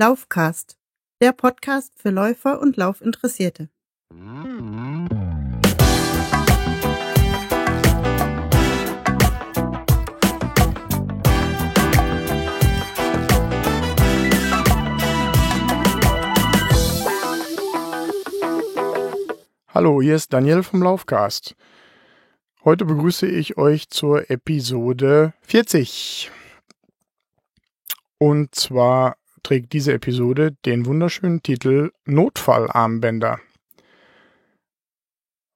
Laufcast, der Podcast für Läufer und Laufinteressierte. Hallo, hier ist Daniel vom Laufcast. Heute begrüße ich euch zur Episode 40. Und zwar trägt diese Episode den wunderschönen Titel Notfallarmbänder.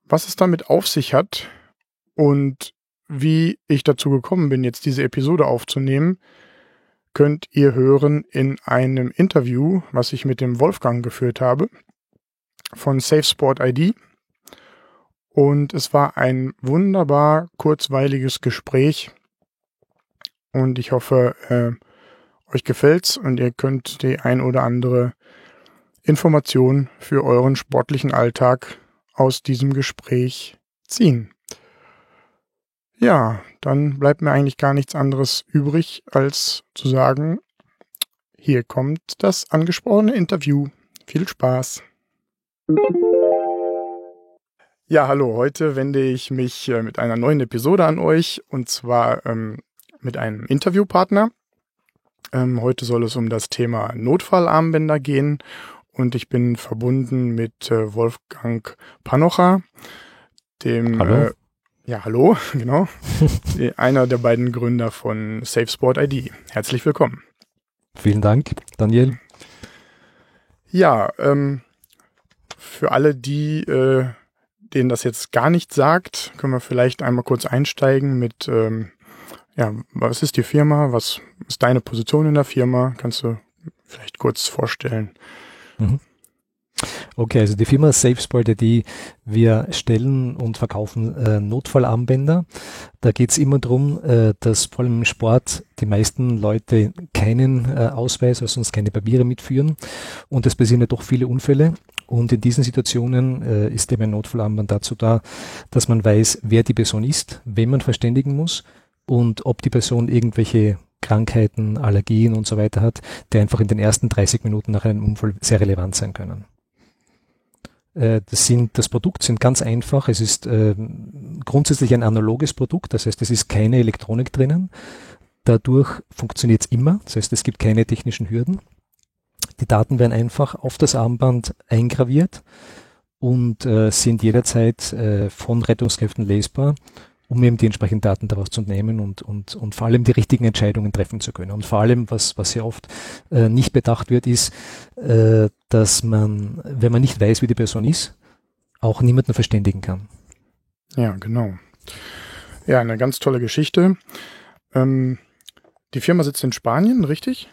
Was es damit auf sich hat und wie ich dazu gekommen bin, jetzt diese Episode aufzunehmen, könnt ihr hören in einem Interview, was ich mit dem Wolfgang geführt habe von SafeSport ID. Und es war ein wunderbar kurzweiliges Gespräch. Und ich hoffe, äh, euch gefällt's und ihr könnt die ein oder andere Information für euren sportlichen Alltag aus diesem Gespräch ziehen. Ja, dann bleibt mir eigentlich gar nichts anderes übrig, als zu sagen, hier kommt das angesprochene Interview. Viel Spaß. Ja, hallo, heute wende ich mich äh, mit einer neuen Episode an euch und zwar ähm, mit einem Interviewpartner. Ähm, heute soll es um das Thema Notfallarmbänder gehen und ich bin verbunden mit äh, Wolfgang Panocha, dem Hallo. Äh, ja, hallo, genau. einer der beiden Gründer von SafeSport ID. Herzlich willkommen. Vielen Dank, Daniel. Ja, ähm, für alle, die, äh, denen das jetzt gar nicht sagt, können wir vielleicht einmal kurz einsteigen mit, ähm, ja, was ist die Firma? Was ist deine Position in der Firma? Kannst du vielleicht kurz vorstellen? Mhm. Okay, also die Firma SafeSport ID, wir stellen und verkaufen äh, Notfallarmbänder. Da geht es immer darum, äh, dass vor allem im Sport die meisten Leute keinen äh, Ausweis, also sonst keine Papiere mitführen. Und es passieren ja doch viele Unfälle. Und in diesen Situationen äh, ist eben ein Notfallarmband dazu da, dass man weiß, wer die Person ist, wen man verständigen muss und ob die Person irgendwelche Krankheiten, Allergien und so weiter hat, die einfach in den ersten 30 Minuten nach einem Unfall sehr relevant sein können. Äh, Das, sind, das Produkt sind ganz einfach. Es ist äh, grundsätzlich ein analoges Produkt, das heißt, es ist keine Elektronik drinnen. Dadurch funktioniert es immer, das heißt, es gibt keine technischen Hürden. Die Daten werden einfach auf das Armband eingraviert und äh, sind jederzeit äh, von Rettungskräften lesbar um eben die entsprechenden Daten daraus zu nehmen und, und, und vor allem die richtigen Entscheidungen treffen zu können. Und vor allem, was, was sehr oft äh, nicht bedacht wird, ist, äh, dass man, wenn man nicht weiß, wie die Person ist, auch niemanden verständigen kann. Ja, genau. Ja, eine ganz tolle Geschichte. Ähm, die Firma sitzt in Spanien, richtig?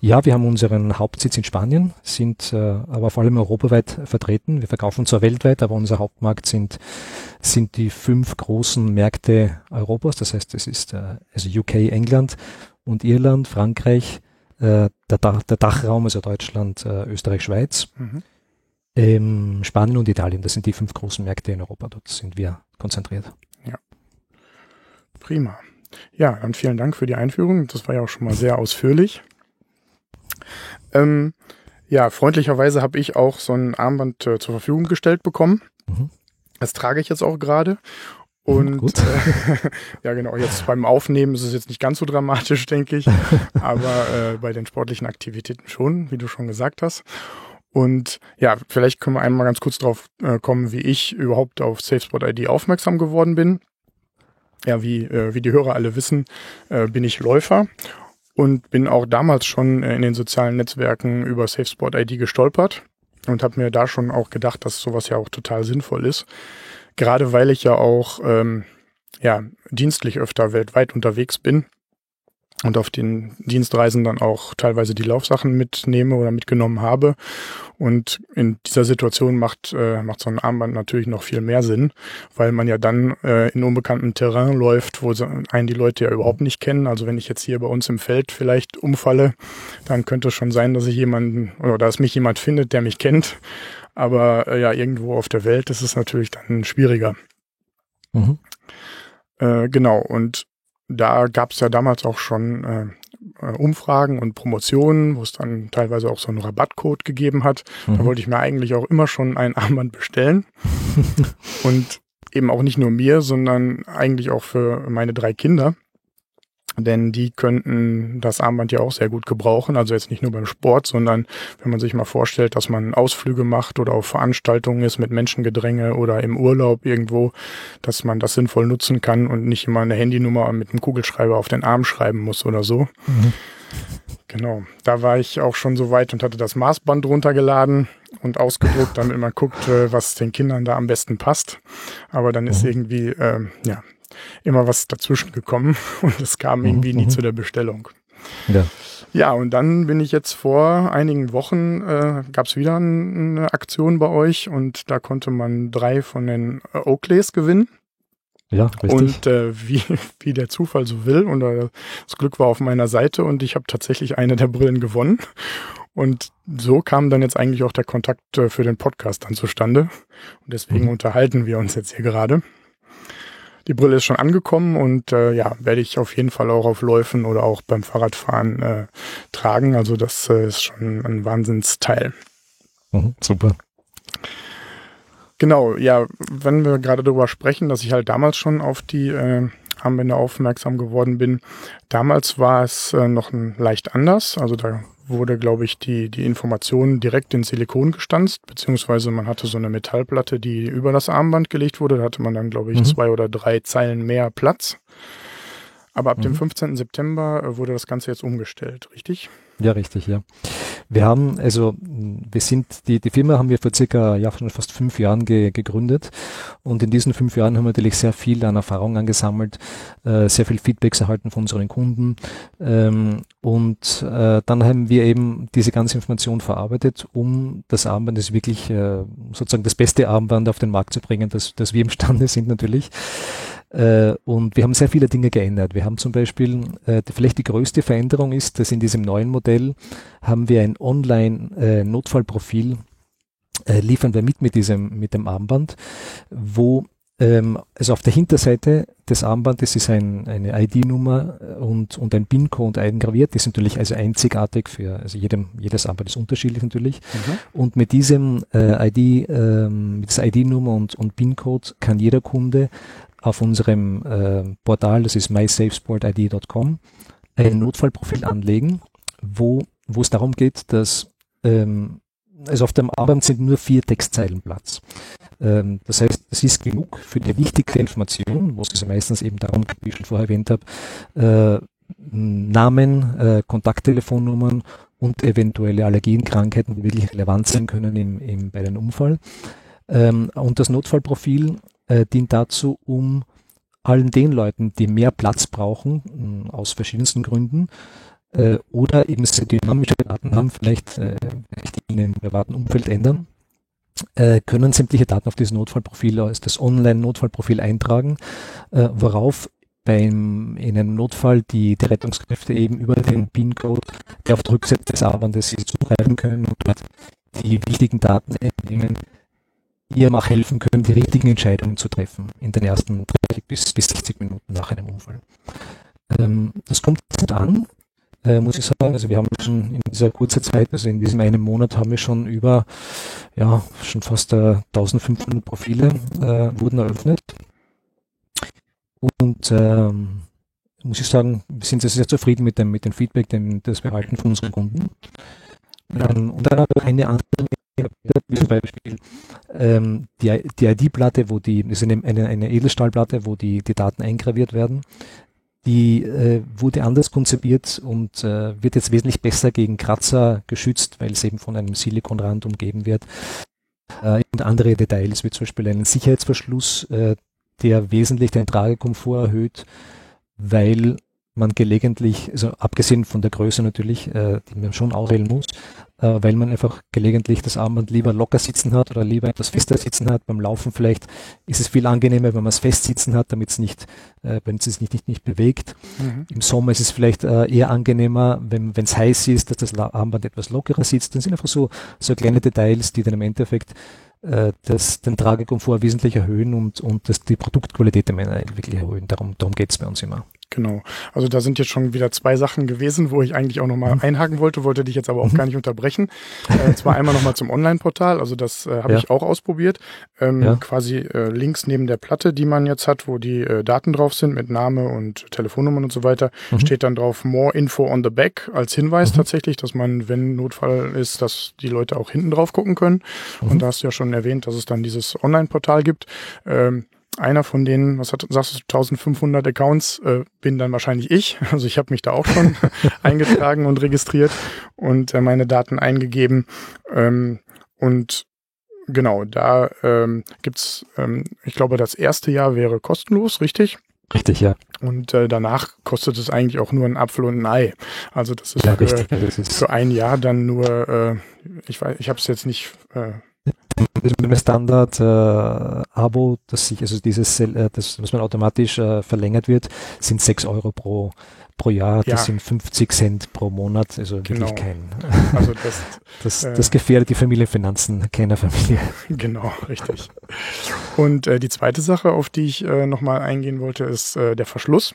Ja, wir haben unseren Hauptsitz in Spanien, sind äh, aber vor allem europaweit vertreten. Wir verkaufen zwar weltweit, aber unser Hauptmarkt sind, sind die fünf großen Märkte Europas. Das heißt, es ist äh, also UK, England und Irland, Frankreich, äh, der, Dach, der Dachraum, also Deutschland, äh, Österreich, Schweiz, Mhm. ähm, Spanien und Italien. Das sind die fünf großen Märkte in Europa. Dort sind wir konzentriert. Prima. Ja, dann vielen Dank für die Einführung. Das war ja auch schon mal sehr ausführlich. Ähm, ja, freundlicherweise habe ich auch so ein Armband äh, zur Verfügung gestellt bekommen. Mhm. Das trage ich jetzt auch gerade. Mhm, Und gut. äh, ja, genau, jetzt beim Aufnehmen ist es jetzt nicht ganz so dramatisch, denke ich. Aber äh, bei den sportlichen Aktivitäten schon, wie du schon gesagt hast. Und ja, vielleicht können wir einmal ganz kurz drauf äh, kommen, wie ich überhaupt auf SafeSpot ID aufmerksam geworden bin. Ja, wie, äh, wie die Hörer alle wissen, äh, bin ich Läufer und bin auch damals schon äh, in den sozialen Netzwerken über SafeSport ID gestolpert und habe mir da schon auch gedacht, dass sowas ja auch total sinnvoll ist. Gerade weil ich ja auch ähm, ja, dienstlich öfter weltweit unterwegs bin und auf den Dienstreisen dann auch teilweise die Laufsachen mitnehme oder mitgenommen habe. Und in dieser Situation macht, äh, macht so ein Armband natürlich noch viel mehr Sinn, weil man ja dann äh, in unbekanntem Terrain läuft, wo einen die Leute ja überhaupt nicht kennen. Also wenn ich jetzt hier bei uns im Feld vielleicht umfalle, dann könnte es schon sein, dass ich jemanden oder dass mich jemand findet, der mich kennt. Aber äh, ja, irgendwo auf der Welt ist es natürlich dann schwieriger. Mhm. Äh, genau, und da gab es ja damals auch schon äh, äh, Umfragen und Promotionen, wo es dann teilweise auch so einen Rabattcode gegeben hat. Mhm. Da wollte ich mir eigentlich auch immer schon ein Armband bestellen. und eben auch nicht nur mir, sondern eigentlich auch für meine drei Kinder denn die könnten das Armband ja auch sehr gut gebrauchen. Also jetzt nicht nur beim Sport, sondern wenn man sich mal vorstellt, dass man Ausflüge macht oder auf Veranstaltungen ist mit Menschengedränge oder im Urlaub irgendwo, dass man das sinnvoll nutzen kann und nicht immer eine Handynummer mit einem Kugelschreiber auf den Arm schreiben muss oder so. Mhm. Genau, da war ich auch schon so weit und hatte das Maßband runtergeladen und ausgedruckt, damit man guckt, was den Kindern da am besten passt. Aber dann ist mhm. irgendwie, äh, ja, immer was dazwischen gekommen und es kam irgendwie nie mhm. zu der Bestellung. Ja. Ja, und dann bin ich jetzt vor einigen Wochen, äh, gab es wieder eine Aktion bei euch und da konnte man drei von den äh, Oakleys gewinnen. Ja, richtig. Und äh, wie, wie der Zufall so will, und äh, das Glück war auf meiner Seite und ich habe tatsächlich eine der Brillen gewonnen. Und so kam dann jetzt eigentlich auch der Kontakt äh, für den Podcast dann zustande. Und deswegen mhm. unterhalten wir uns jetzt hier gerade. Die Brille ist schon angekommen und äh, ja, werde ich auf jeden Fall auch auf Läufen oder auch beim Fahrradfahren äh, tragen. Also das äh, ist schon ein Wahnsinnsteil. Mhm, super. Genau, ja, wenn wir gerade darüber sprechen, dass ich halt damals schon auf die äh, Armbänder aufmerksam geworden bin. Damals war es äh, noch ein leicht anders. Also da wurde, glaube ich, die, die Information direkt in Silikon gestanzt, beziehungsweise man hatte so eine Metallplatte, die über das Armband gelegt wurde. Da hatte man dann, glaube ich, mhm. zwei oder drei Zeilen mehr Platz. Aber ab mhm. dem 15. September äh, wurde das Ganze jetzt umgestellt, richtig? Ja, richtig, ja. Wir haben, also wir sind, die, die Firma haben wir vor circa, ja, schon fast fünf Jahren ge, gegründet und in diesen fünf Jahren haben wir natürlich sehr viel an Erfahrung angesammelt, äh, sehr viel Feedbacks erhalten von unseren Kunden ähm, und äh, dann haben wir eben diese ganze Information verarbeitet, um das Armband, das wirklich äh, sozusagen das beste Armband auf den Markt zu bringen, das, das wir imstande sind natürlich. Äh, und wir haben sehr viele Dinge geändert. Wir haben zum Beispiel, äh, vielleicht die größte Veränderung ist, dass in diesem neuen Modell haben wir ein Online-Notfallprofil, äh, liefern wir mit mit diesem, mit dem Armband, wo ähm, also auf der Hinterseite des Armbandes ist ein, eine ID-Nummer und, und ein PIN-Code eingraviert. Das ist natürlich also einzigartig für, also jedem, jedes Armband ist unterschiedlich natürlich. Mhm. Und mit diesem äh, ID, ähm, mit dieser ID-Nummer und, und PIN-Code kann jeder Kunde auf unserem äh, Portal, das ist mysafesportid.com, ein Notfallprofil anlegen, wo, wo es darum geht, dass ähm, also auf dem Abend sind nur vier Textzeilen Platz. Ähm, das heißt, es ist genug für die wichtigste Information, wo es meistens eben darum geht, wie ich schon vorher erwähnt habe, äh, Namen, äh, Kontakttelefonnummern und eventuelle Allergien, Krankheiten, die wirklich relevant sein können im, im, bei einem Unfall. Ähm, und das Notfallprofil äh, dient dazu, um allen den Leuten, die mehr Platz brauchen, äh, aus verschiedensten Gründen, äh, oder eben sehr dynamische Daten haben, vielleicht äh, in einem privaten Umfeld ändern, äh, können sämtliche Daten auf dieses Notfallprofil, als das Online-Notfallprofil eintragen, äh, worauf beim, in einem Notfall die, die Rettungskräfte eben über den PIN-Code, der auf der Rückseite des Armbandes zugreifen können und dort die wichtigen Daten entnehmen, ihr auch helfen können, die richtigen Entscheidungen zu treffen in den ersten 30 bis, bis 60 Minuten nach einem Unfall. Ähm, das kommt an, äh, muss ich sagen. Also wir haben schon in dieser kurzen Zeit, also in diesem einen Monat haben wir schon über, ja, schon fast äh, 1500 Profile äh, wurden eröffnet. Und ähm, muss ich sagen, wir sind sehr zufrieden mit dem, mit dem Feedback, dem, das wir erhalten von unseren Kunden. Ähm, und dann eine andere zum Beispiel ähm, die, die ID-Platte, wo die, ist eine, eine, eine Edelstahlplatte, wo die, die Daten eingraviert werden. Die äh, wurde anders konzipiert und äh, wird jetzt wesentlich besser gegen Kratzer geschützt, weil es eben von einem Silikonrand umgeben wird. Äh, und andere Details, wie zum Beispiel einen Sicherheitsverschluss, äh, der wesentlich den Tragekomfort erhöht, weil man gelegentlich, also abgesehen von der Größe natürlich, äh, die man schon auswählen muss, äh, weil man einfach gelegentlich das Armband lieber locker sitzen hat oder lieber etwas fester sitzen hat. Beim Laufen vielleicht ist es viel angenehmer, wenn man es fest sitzen hat, damit es nicht, äh, wenn es sich nicht, nicht, nicht bewegt. Mhm. Im Sommer ist es vielleicht äh, eher angenehmer, wenn es heiß ist, dass das Armband etwas lockerer sitzt. Das sind einfach so, so kleine Details, die dann im Endeffekt äh, das, den Tragekomfort wesentlich erhöhen und, und das, die Produktqualität wirklich erhöhen. Darum, darum geht es bei uns immer. Genau. Also da sind jetzt schon wieder zwei Sachen gewesen, wo ich eigentlich auch nochmal mhm. einhaken wollte, wollte dich jetzt aber auch mhm. gar nicht unterbrechen. Äh, zwar einmal nochmal zum Online-Portal, also das äh, habe ja. ich auch ausprobiert. Ähm, ja. Quasi äh, links neben der Platte, die man jetzt hat, wo die äh, Daten drauf sind mit Name und Telefonnummern und so weiter, mhm. steht dann drauf More Info on the Back als Hinweis mhm. tatsächlich, dass man, wenn Notfall ist, dass die Leute auch hinten drauf gucken können. Und mhm. da hast du ja schon erwähnt, dass es dann dieses Online-Portal gibt. Ähm, einer von denen, was hat, sagst du, 1500 Accounts, äh, bin dann wahrscheinlich ich. Also ich habe mich da auch schon eingetragen und registriert und äh, meine Daten eingegeben. Ähm, und genau, da ähm, gibt's, ähm, ich glaube, das erste Jahr wäre kostenlos, richtig? Richtig, ja. Und äh, danach kostet es eigentlich auch nur ein Apfel und ein Ei. Also das ist, ja, für, das ist für ein Jahr dann nur, äh, ich weiß, ich habe es jetzt nicht äh, mit dem Standard-Abo, äh, das sich, also dieses, äh, das, was man automatisch äh, verlängert wird, sind 6 Euro pro, pro Jahr, das ja. sind 50 Cent pro Monat, also genau. wirklich kein. Also das, das, äh, das gefährdet die Familienfinanzen keiner Familie. Genau, richtig. Und äh, die zweite Sache, auf die ich äh, nochmal eingehen wollte, ist äh, der Verschluss.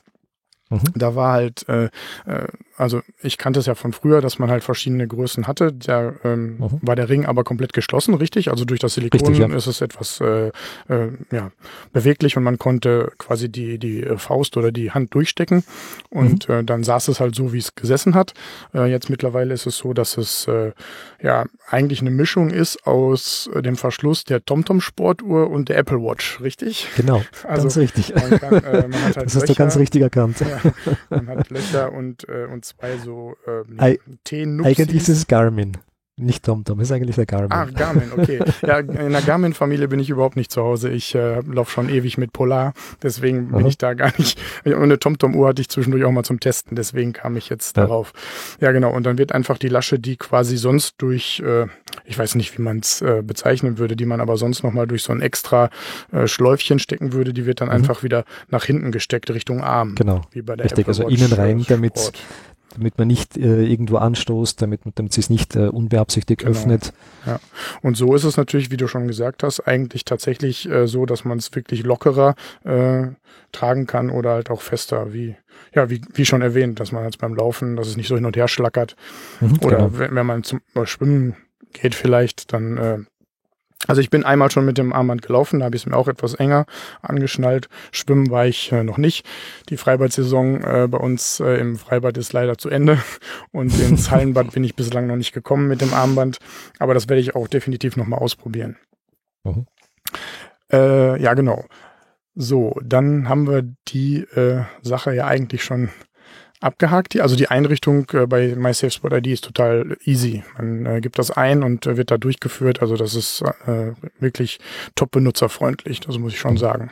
Mhm. Da war halt, äh, äh, also ich kannte es ja von früher, dass man halt verschiedene Größen hatte. Da ähm, mhm. war der Ring aber komplett geschlossen, richtig? Also durch das Silikon richtig, ja. ist es etwas äh, äh, ja, beweglich und man konnte quasi die, die Faust oder die Hand durchstecken und mhm. äh, dann saß es halt so, wie es gesessen hat. Äh, jetzt mittlerweile ist es so, dass es äh, ja eigentlich eine Mischung ist aus äh, dem Verschluss der TomTom Sportuhr und der Apple Watch, richtig? Genau, also, ganz richtig. Man kann, äh, man halt das hast Löcher, du ganz richtig erkannt. Ja, man hat Löcher und, äh, und zwei so ähm, T-Nupsis. Eigentlich ist es Garmin. Nicht TomTom, ist eigentlich der Garmin. Ah, Garmin, okay. Ja, in der Garmin-Familie bin ich überhaupt nicht zu Hause. Ich äh, laufe schon ewig mit Polar, deswegen bin Aha. ich da gar nicht. Und eine TomTom-Uhr hatte ich zwischendurch auch mal zum Testen, deswegen kam ich jetzt ja. darauf. Ja, genau. Und dann wird einfach die Lasche, die quasi sonst durch, äh, ich weiß nicht, wie man es äh, bezeichnen würde, die man aber sonst nochmal durch so ein extra äh, Schläufchen stecken würde, die wird dann mhm. einfach wieder nach hinten gesteckt, Richtung Arm. Genau. Wie bei der Richtig, also innen rein, damit damit man nicht äh, irgendwo anstoßt, damit, damit sie es nicht äh, unbeabsichtigt genau. öffnet. Ja. Und so ist es natürlich, wie du schon gesagt hast, eigentlich tatsächlich äh, so, dass man es wirklich lockerer äh, tragen kann oder halt auch fester, wie ja, wie, wie schon erwähnt, dass man jetzt beim Laufen, dass es nicht so hin und her schlackert. Mhm, oder genau. wenn, wenn man zum Schwimmen geht vielleicht, dann äh, also ich bin einmal schon mit dem Armband gelaufen, da habe ich es mir auch etwas enger angeschnallt. Schwimmen war ich äh, noch nicht. Die Freibad-Saison äh, bei uns äh, im Freibad ist leider zu Ende und ins Hallenbad bin ich bislang noch nicht gekommen mit dem Armband. Aber das werde ich auch definitiv nochmal ausprobieren. Mhm. Äh, ja, genau. So, dann haben wir die äh, Sache ja eigentlich schon abgehakt. Also die Einrichtung äh, bei MySafeSpot ID ist total easy. Man äh, gibt das ein und äh, wird da durchgeführt. Also das ist wirklich top benutzerfreundlich, das muss ich schon sagen.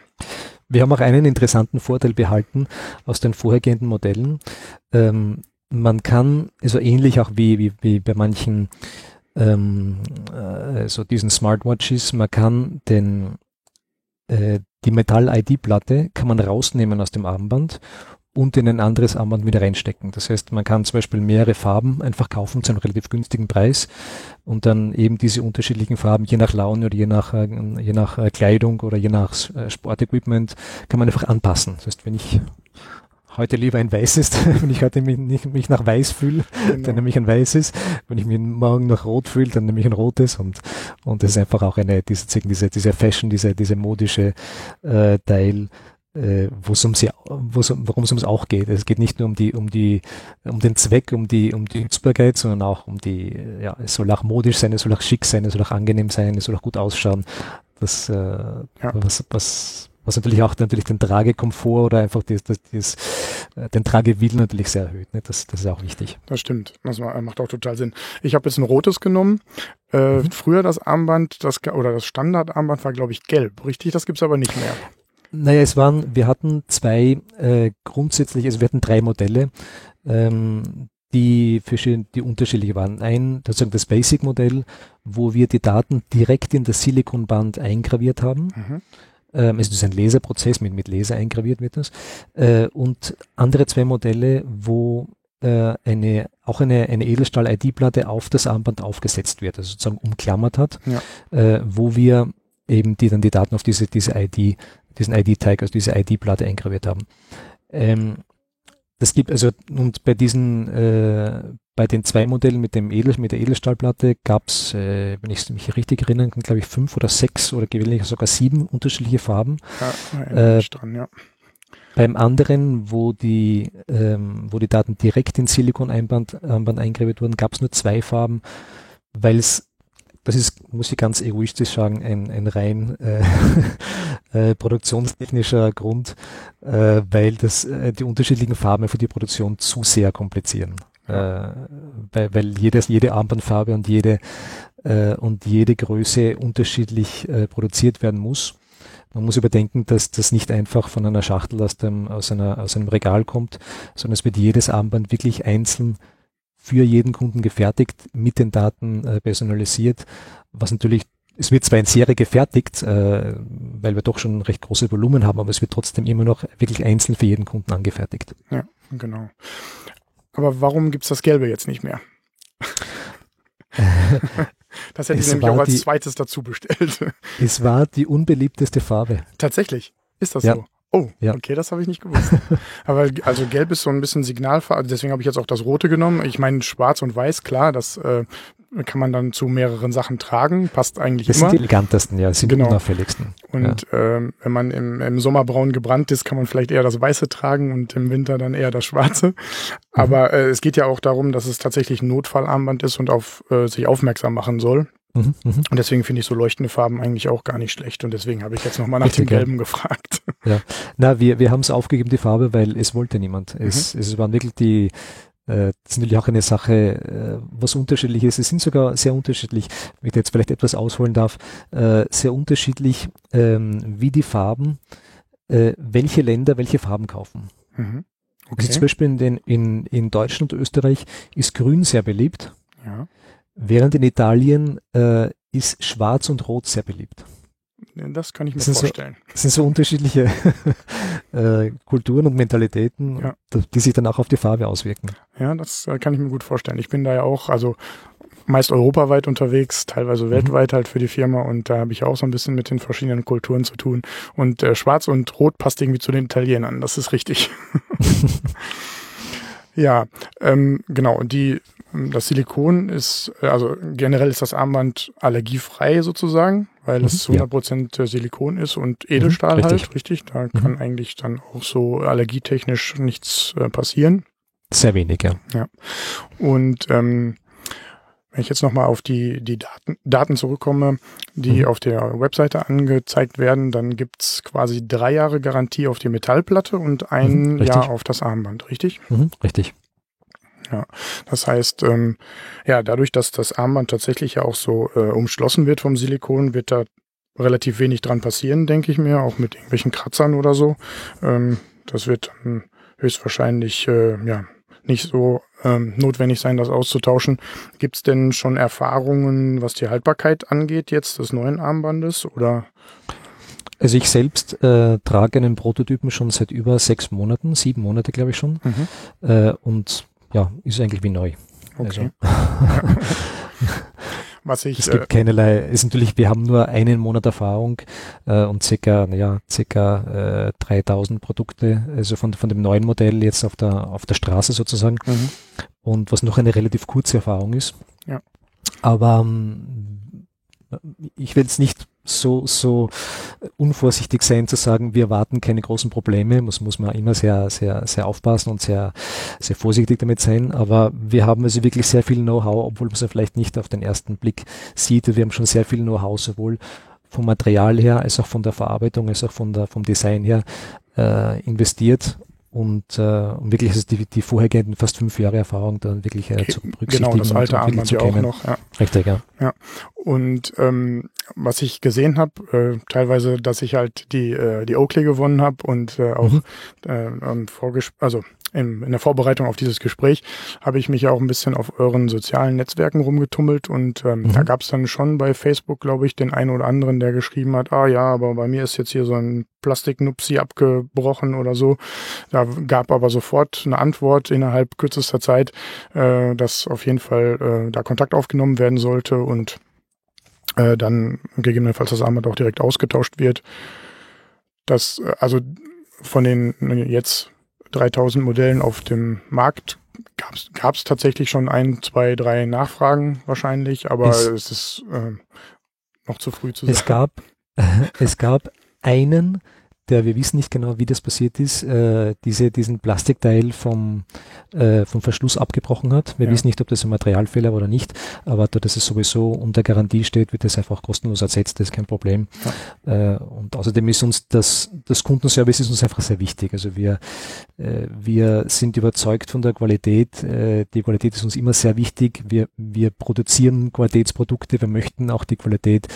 Wir haben auch einen interessanten Vorteil behalten aus den vorhergehenden Modellen. Ähm, man kann, also ähnlich auch wie, wie, wie bei manchen ähm, äh, so diesen Smartwatches, man kann den äh, die Metall-ID-Platte kann man rausnehmen aus dem Armband und in ein anderes Armband wieder reinstecken. Das heißt, man kann zum Beispiel mehrere Farben einfach kaufen zu einem relativ günstigen Preis und dann eben diese unterschiedlichen Farben, je nach Laune oder je nach, äh, je nach äh, Kleidung oder je nach äh, Sportequipment, kann man einfach anpassen. Das heißt, wenn ich heute lieber ein weißes, wenn ich heute mich, mich nach weiß fühle, genau. dann nehme ich ein weißes. Wenn ich mich morgen nach rot fühle, dann nehme ich ein rotes und, und das ist einfach auch eine, diese, diese, diese Fashion, diese, diese modische äh, Teil, äh, wo es um sie, wo's, worum es ums auch geht. Es geht nicht nur um die, um die, um den Zweck, um die, um die Nutzbarkeit, sondern auch um die, ja, es soll auch modisch sein, es soll auch schick sein, es soll auch angenehm sein, es soll auch gut ausschauen. Das, äh, ja. was, was, was natürlich auch natürlich den Tragekomfort oder einfach das, das, das, äh, den Tragewillen natürlich sehr erhöht. Ne? Das, das ist auch wichtig. Das stimmt. Das macht auch total Sinn. Ich habe jetzt ein rotes genommen. Äh, mhm. Früher das Armband, das oder das Standardarmband war, glaube ich, gelb. Richtig, das gibt's aber nicht mehr. Naja, es waren, wir hatten zwei äh, grundsätzlich, also wir hatten drei Modelle, ähm, die verschieden, die unterschiedlich waren. Ein, das, das Basic-Modell, wo wir die Daten direkt in das Silikonband eingraviert haben. Mhm. Ähm, es ist ein Laserprozess, mit, mit Laser eingraviert wird das. Äh, und andere zwei Modelle, wo äh, eine, auch eine, eine Edelstahl-ID-Platte auf das Armband aufgesetzt wird, also sozusagen umklammert hat, ja. äh, wo wir eben die dann die Daten auf diese, diese ID diesen ID-Tag, also diese ID-Platte eingraviert haben. Ähm, das gibt also und bei diesen äh, bei den zwei Modellen mit dem Edel mit der Edelstahlplatte gab es, äh, wenn ich mich richtig erinnern kann, glaube ich fünf oder sechs oder gewöhnlich sogar sieben unterschiedliche Farben. Ja, äh, dran, ja. Beim anderen, wo die ähm, wo die Daten direkt in Silikoneinband eingraviert wurden, gab es nur zwei Farben, weil es das ist, muss ich ganz egoistisch sagen, ein, ein rein äh, äh, produktionstechnischer Grund, äh, weil das äh, die unterschiedlichen Farben für die Produktion zu sehr komplizieren. Äh, weil, weil jedes, jede Armbandfarbe und jede äh, und jede Größe unterschiedlich äh, produziert werden muss. Man muss überdenken, dass das nicht einfach von einer Schachtel aus, dem, aus, einer, aus einem Regal kommt, sondern es wird jedes Armband wirklich einzeln für jeden Kunden gefertigt, mit den Daten äh, personalisiert, was natürlich, es wird zwar in Serie gefertigt, äh, weil wir doch schon recht großes Volumen haben, aber es wird trotzdem immer noch wirklich einzeln für jeden Kunden angefertigt. Ja, genau. Aber warum gibt's das Gelbe jetzt nicht mehr? das hätte ich nämlich auch als die, zweites dazu bestellt. es war die unbeliebteste Farbe. Tatsächlich. Ist das ja. so? Oh, ja. okay, das habe ich nicht gewusst. Aber also gelb ist so ein bisschen Signalfarbe, deswegen habe ich jetzt auch das rote genommen. Ich meine schwarz und weiß, klar, das äh, kann man dann zu mehreren Sachen tragen, passt eigentlich das immer. Das sind die elegantesten, ja, das sind genau. die unauffälligsten. Und ja. ähm, wenn man im, im Sommer braun gebrannt ist, kann man vielleicht eher das Weiße tragen und im Winter dann eher das Schwarze. Mhm. Aber äh, es geht ja auch darum, dass es tatsächlich ein Notfallarmband ist und auf äh, sich aufmerksam machen soll. Mhm, mh. Und deswegen finde ich so leuchtende Farben eigentlich auch gar nicht schlecht. Und deswegen habe ich jetzt nochmal nach Richtig, dem Gelben gefragt. Ja, na, wir, wir haben es aufgegeben, die Farbe, weil es wollte niemand. Es, mhm. es waren wirklich die, äh, das ist natürlich auch eine Sache, äh, was unterschiedlich ist. Es sind sogar sehr unterschiedlich, wenn ich jetzt vielleicht etwas ausholen darf, äh, sehr unterschiedlich, ähm, wie die Farben, äh, welche Länder welche Farben kaufen. Mhm. Okay. Also zum Beispiel in, den, in, in Deutschland und Österreich ist Grün sehr beliebt. Ja. Während in Italien äh, ist Schwarz und Rot sehr beliebt. Das kann ich mir das vorstellen. So, das sind so unterschiedliche äh, Kulturen und Mentalitäten, ja. die sich dann auch auf die Farbe auswirken. Ja, das äh, kann ich mir gut vorstellen. Ich bin da ja auch, also meist europaweit unterwegs, teilweise mhm. weltweit halt für die Firma und da habe ich auch so ein bisschen mit den verschiedenen Kulturen zu tun. Und äh, Schwarz und Rot passt irgendwie zu den Italienern, das ist richtig. ja, ähm, genau. Die das Silikon ist, also generell ist das Armband allergiefrei sozusagen, weil mhm, es zu 100 Prozent ja. Silikon ist und Edelstahl mhm, richtig. halt, richtig. Da mhm. kann eigentlich dann auch so allergietechnisch nichts äh, passieren. Sehr wenig, ja. Ja. Und ähm, wenn ich jetzt nochmal auf die, die Daten, Daten zurückkomme, die mhm. auf der Webseite angezeigt werden, dann gibt's quasi drei Jahre Garantie auf die Metallplatte und ein mhm, Jahr auf das Armband, richtig? Mhm, richtig. Ja, das heißt, ähm, ja, dadurch, dass das Armband tatsächlich ja auch so äh, umschlossen wird vom Silikon, wird da relativ wenig dran passieren, denke ich mir, auch mit irgendwelchen Kratzern oder so. Ähm, das wird höchstwahrscheinlich äh, ja nicht so ähm, notwendig sein, das auszutauschen. Gibt es denn schon Erfahrungen, was die Haltbarkeit angeht jetzt des neuen Armbandes oder? Also ich selbst äh, trage einen Prototypen schon seit über sechs Monaten, sieben Monate glaube ich schon. Mhm. Äh, und ja, ist eigentlich wie neu. Okay. Also. Was ich, es gibt äh, keinerlei, ist natürlich, wir haben nur einen Monat Erfahrung äh, und circa, naja, circa äh, 3000 Produkte, also von, von dem neuen Modell jetzt auf der, auf der Straße sozusagen. Mhm. Und was noch eine relativ kurze Erfahrung ist. Ja. Aber ähm, ich will es nicht so, so unvorsichtig sein zu sagen, wir erwarten keine großen Probleme, muss, muss man immer sehr, sehr, sehr aufpassen und sehr, sehr vorsichtig damit sein. Aber wir haben also wirklich sehr viel Know-how, obwohl man es vielleicht nicht auf den ersten Blick sieht. Wir haben schon sehr viel Know-how, sowohl vom Material her, als auch von der Verarbeitung, als auch von der, vom Design her äh, investiert und, äh, und wirklich also die, die vorhergehenden fast fünf Jahre Erfahrung dann wirklich äh, zu berücksichtigen. Genau, das alte Armband ja auch noch. Ja. Richtig, ja. ja. Und ähm, was ich gesehen habe, äh, teilweise, dass ich halt die äh, die Oakley gewonnen habe und äh, auch mhm. äh, Vorges also in, in der Vorbereitung auf dieses Gespräch habe ich mich ja auch ein bisschen auf euren sozialen Netzwerken rumgetummelt und ähm, mhm. da gab es dann schon bei Facebook, glaube ich, den einen oder anderen, der geschrieben hat, ah ja, aber bei mir ist jetzt hier so ein Plastiknupsi abgebrochen oder so. Da gab aber sofort eine Antwort innerhalb kürzester Zeit, äh, dass auf jeden Fall äh, da Kontakt aufgenommen werden sollte und äh, dann gegebenenfalls das Armband auch direkt ausgetauscht wird. Das, äh, also von den jetzt 3000 Modellen auf dem Markt. Gab es tatsächlich schon ein, zwei, drei Nachfragen wahrscheinlich, aber es, es ist äh, noch zu früh zu sagen. Es gab, es gab einen, der, wir wissen nicht genau, wie das passiert ist, äh, diese, diesen Plastikteil vom, äh, vom Verschluss abgebrochen hat. Wir ja. wissen nicht, ob das ein Materialfehler war oder nicht, aber da das es sowieso unter Garantie steht, wird das einfach kostenlos ersetzt, das ist kein Problem. Ja. Äh, und außerdem ist uns das, das Kundenservice ist uns einfach sehr wichtig. Also wir, äh, wir sind überzeugt von der Qualität. Äh, die Qualität ist uns immer sehr wichtig. Wir, wir produzieren Qualitätsprodukte. Wir möchten auch die Qualität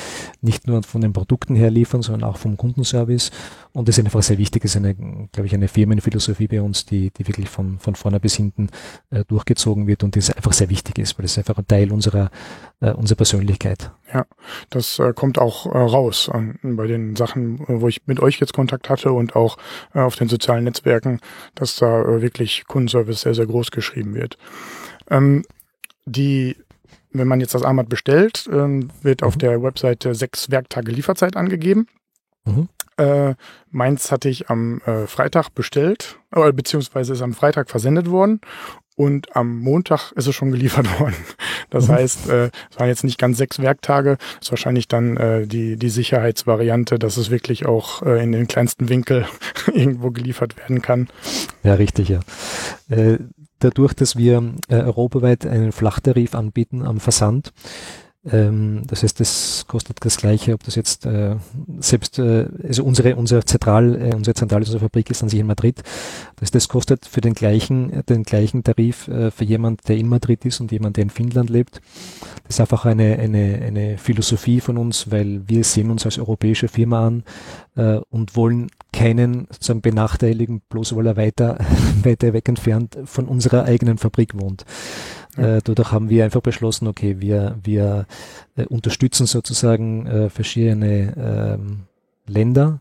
nicht nur von den Produkten her liefern, sondern auch vom Kundenservice. Und das ist einfach sehr wichtig, das ist eine, glaube ich, eine Firmenphilosophie bei uns, die, die wirklich von, von vorne bis hinten äh, durchgezogen wird und die einfach sehr wichtig ist, weil es einfach ein Teil unserer, äh, unserer Persönlichkeit. Ja, das äh, kommt auch äh, raus an, bei den Sachen, wo ich mit euch jetzt Kontakt hatte und auch äh, auf den sozialen Netzwerken, dass da äh, wirklich Kundenservice sehr, sehr groß geschrieben wird. Ähm, die wenn man jetzt das Armband bestellt, ähm, wird auf mhm. der Webseite sechs Werktage Lieferzeit angegeben. Mhm. Äh, meins hatte ich am äh, Freitag bestellt, äh, beziehungsweise ist am Freitag versendet worden und am Montag ist es schon geliefert worden. Das mhm. heißt, äh, es waren jetzt nicht ganz sechs Werktage, ist wahrscheinlich dann äh, die, die Sicherheitsvariante, dass es wirklich auch äh, in den kleinsten Winkel irgendwo geliefert werden kann. Ja, richtig, ja. Äh, dadurch, dass wir äh, europaweit einen Flachtarif anbieten am Versand, das heißt, das kostet das Gleiche, ob das jetzt äh, selbst, äh, also unsere, unser Zentral, äh, unsere Zentrale, unsere Fabrik ist an sich in Madrid. Das, das kostet für den gleichen, den gleichen Tarif äh, für jemand, der in Madrid ist und jemand, der in Finnland lebt. Das ist einfach eine, eine, eine Philosophie von uns, weil wir sehen uns als europäische Firma an äh, und wollen keinen sozusagen benachteiligen, bloß weil er weiter, weiter weg entfernt von unserer eigenen Fabrik wohnt. Äh, dadurch haben wir einfach beschlossen, okay, wir, wir äh, unterstützen sozusagen äh, verschiedene ähm, Länder,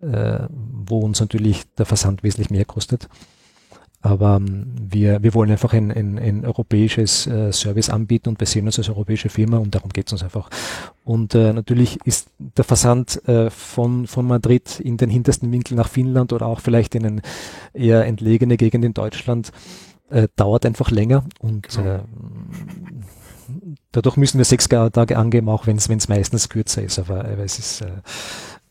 äh, wo uns natürlich der Versand wesentlich mehr kostet. Aber ähm, wir, wir wollen einfach ein, ein, ein europäisches äh, Service anbieten und wir sehen uns als europäische Firma und darum geht es uns einfach. Und äh, natürlich ist der Versand äh, von, von Madrid in den hintersten Winkel nach Finnland oder auch vielleicht in eine eher entlegene Gegend in Deutschland äh, dauert einfach länger und genau. äh, dadurch müssen wir sechs Tage angeben, auch wenn es meistens kürzer ist. Aber äh, es ist äh,